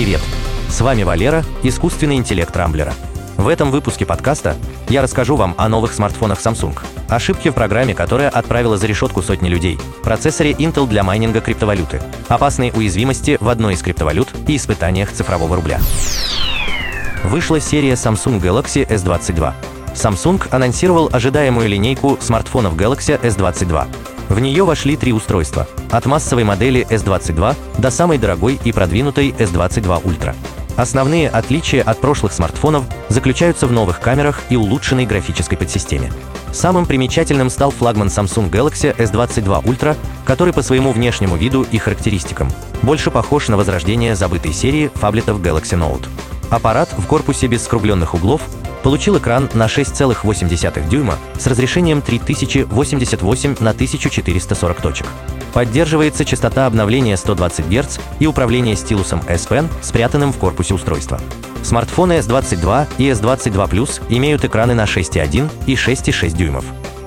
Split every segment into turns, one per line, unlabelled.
Привет! С вами Валера, искусственный интеллект Рамблера. В этом выпуске подкаста я расскажу вам о новых смартфонах Samsung, ошибке в программе, которая отправила за решетку сотни людей, процессоре Intel для майнинга криптовалюты, опасной уязвимости в одной из криптовалют и испытаниях цифрового рубля. Вышла серия Samsung Galaxy S22. Samsung анонсировал ожидаемую линейку смартфонов Galaxy S22. В нее вошли три устройства – от массовой модели S22 до самой дорогой и продвинутой S22 Ultra. Основные отличия от прошлых смартфонов заключаются в новых камерах и улучшенной графической подсистеме. Самым примечательным стал флагман Samsung Galaxy S22 Ultra, который по своему внешнему виду и характеристикам больше похож на возрождение забытой серии фаблетов Galaxy Note. Аппарат в корпусе без скругленных углов получил экран на 6,8 дюйма с разрешением 3088 на 1440 точек. Поддерживается частота обновления 120 Гц и управление стилусом S Pen, спрятанным в корпусе устройства. Смартфоны S22 и S22 Plus имеют экраны на 6,1 и 6,6 дюймов.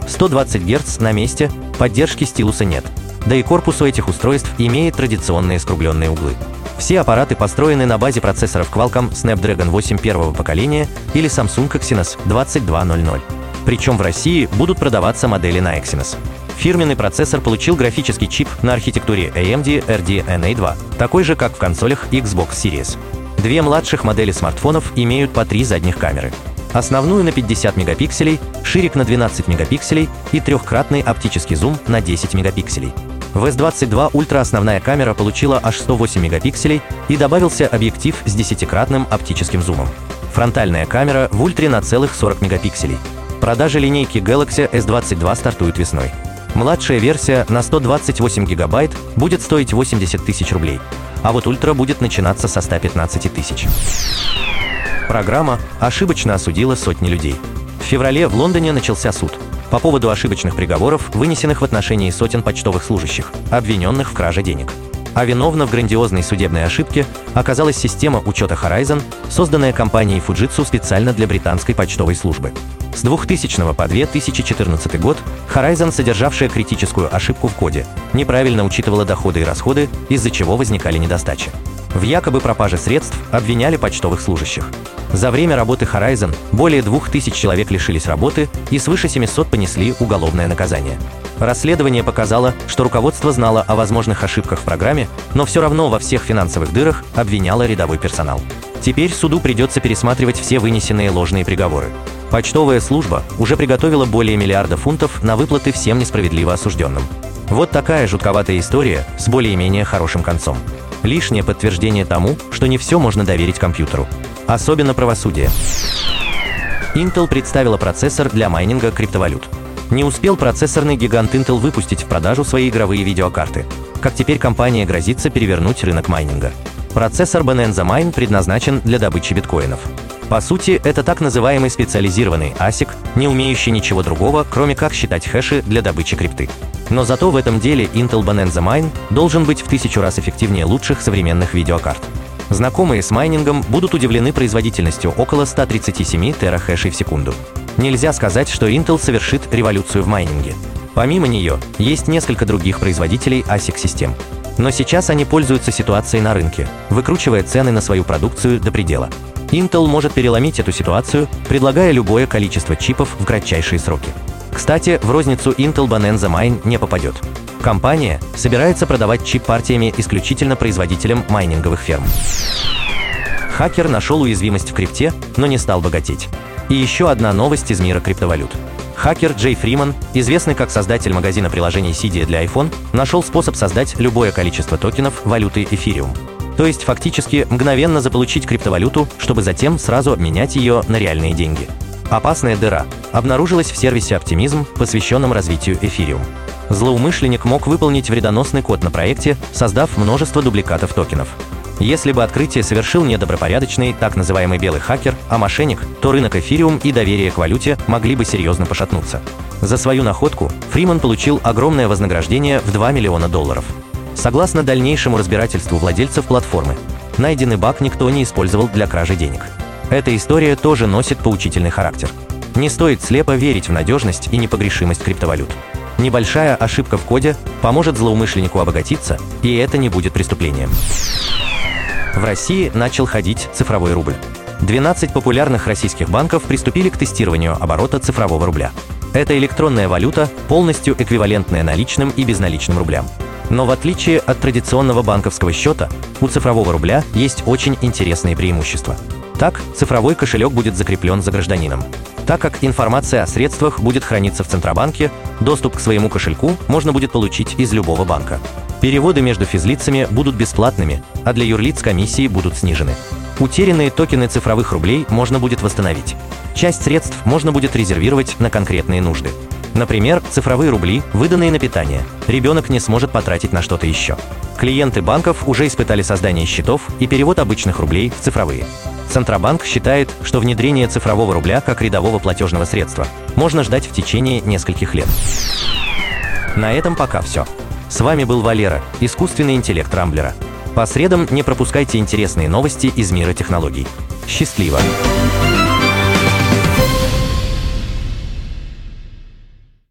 120 Гц на месте, поддержки стилуса нет. Да и корпус у этих устройств имеет традиционные скругленные углы. Все аппараты построены на базе процессоров Qualcomm Snapdragon 8 первого поколения или Samsung Exynos 2200. Причем в России будут продаваться модели на Exynos. Фирменный процессор получил графический чип на архитектуре AMD RDNA2, такой же, как в консолях Xbox Series. Две младших модели смартфонов имеют по три задних камеры. Основную на 50 мегапикселей, ширик на 12 мегапикселей и трехкратный оптический зум на 10 мегапикселей. В S22 Ultra основная камера получила аж 108 мегапикселей и добавился объектив с десятикратным оптическим зумом. Фронтальная камера в ультре на целых 40 мегапикселей. Продажи линейки Galaxy S22 стартуют весной. Младшая версия на 128 гигабайт будет стоить 80 тысяч рублей, а вот Ультра будет начинаться со 115 тысяч. Программа ошибочно осудила сотни людей. В феврале в Лондоне начался суд по поводу ошибочных приговоров, вынесенных в отношении сотен почтовых служащих, обвиненных в краже денег. А виновна в грандиозной судебной ошибке оказалась система учета Horizon, созданная компанией Fujitsu специально для британской почтовой службы. С 2000 по 2014 год Horizon, содержавшая критическую ошибку в коде, неправильно учитывала доходы и расходы, из-за чего возникали недостачи. В якобы пропаже средств обвиняли почтовых служащих. За время работы Horizon более 2000 человек лишились работы и свыше 700 понесли уголовное наказание. Расследование показало, что руководство знало о возможных ошибках в программе, но все равно во всех финансовых дырах обвиняло рядовой персонал. Теперь суду придется пересматривать все вынесенные ложные приговоры. Почтовая служба уже приготовила более миллиарда фунтов на выплаты всем несправедливо осужденным. Вот такая жутковатая история с более-менее хорошим концом. Лишнее подтверждение тому, что не все можно доверить компьютеру. Особенно правосудие. Intel представила процессор для майнинга криптовалют. Не успел процессорный гигант Intel выпустить в продажу свои игровые видеокарты. Как теперь компания грозится перевернуть рынок майнинга. Процессор Bonanza Mine предназначен для добычи биткоинов. По сути, это так называемый специализированный ASIC, не умеющий ничего другого, кроме как считать хэши для добычи крипты. Но зато в этом деле Intel Bonanza Mine должен быть в тысячу раз эффективнее лучших современных видеокарт. Знакомые с майнингом будут удивлены производительностью около 137 терахэшей в секунду. Нельзя сказать, что Intel совершит революцию в майнинге. Помимо нее, есть несколько других производителей ASIC-систем. Но сейчас они пользуются ситуацией на рынке, выкручивая цены на свою продукцию до предела. Intel может переломить эту ситуацию, предлагая любое количество чипов в кратчайшие сроки. Кстати, в розницу Intel Bonanza Mine не попадет. Компания собирается продавать чип партиями исключительно производителям майнинговых ферм. Хакер нашел уязвимость в крипте, но не стал богатеть. И еще одна новость из мира криптовалют. Хакер Джей Фриман, известный как создатель магазина приложений Cydia для iPhone, нашел способ создать любое количество токенов валюты Ethereum. То есть фактически мгновенно заполучить криптовалюту, чтобы затем сразу обменять ее на реальные деньги. Опасная дыра обнаружилась в сервисе Optimism, посвященном развитию Ethereum злоумышленник мог выполнить вредоносный код на проекте, создав множество дубликатов токенов. Если бы открытие совершил недобропорядочный, так называемый белый хакер, а мошенник, то рынок эфириум и доверие к валюте могли бы серьезно пошатнуться. За свою находку Фриман получил огромное вознаграждение в 2 миллиона долларов. Согласно дальнейшему разбирательству владельцев платформы, найденный баг никто не использовал для кражи денег. Эта история тоже носит поучительный характер. Не стоит слепо верить в надежность и непогрешимость криптовалют. Небольшая ошибка в коде поможет злоумышленнику обогатиться, и это не будет преступлением. В России начал ходить цифровой рубль. 12 популярных российских банков приступили к тестированию оборота цифрового рубля. Это электронная валюта, полностью эквивалентная наличным и безналичным рублям. Но в отличие от традиционного банковского счета, у цифрового рубля есть очень интересные преимущества. Так, цифровой кошелек будет закреплен за гражданином. Так как информация о средствах будет храниться в Центробанке, доступ к своему кошельку можно будет получить из любого банка. Переводы между физлицами будут бесплатными, а для юрлиц комиссии будут снижены. Утерянные токены цифровых рублей можно будет восстановить. Часть средств можно будет резервировать на конкретные нужды. Например, цифровые рубли, выданные на питание, ребенок не сможет потратить на что-то еще. Клиенты банков уже испытали создание счетов и перевод обычных рублей в цифровые. Центробанк считает, что внедрение цифрового рубля как рядового платежного средства можно ждать в течение нескольких лет. На этом пока все. С вами был Валера, искусственный интеллект Рамблера. По средам не пропускайте интересные новости из мира технологий. Счастливо!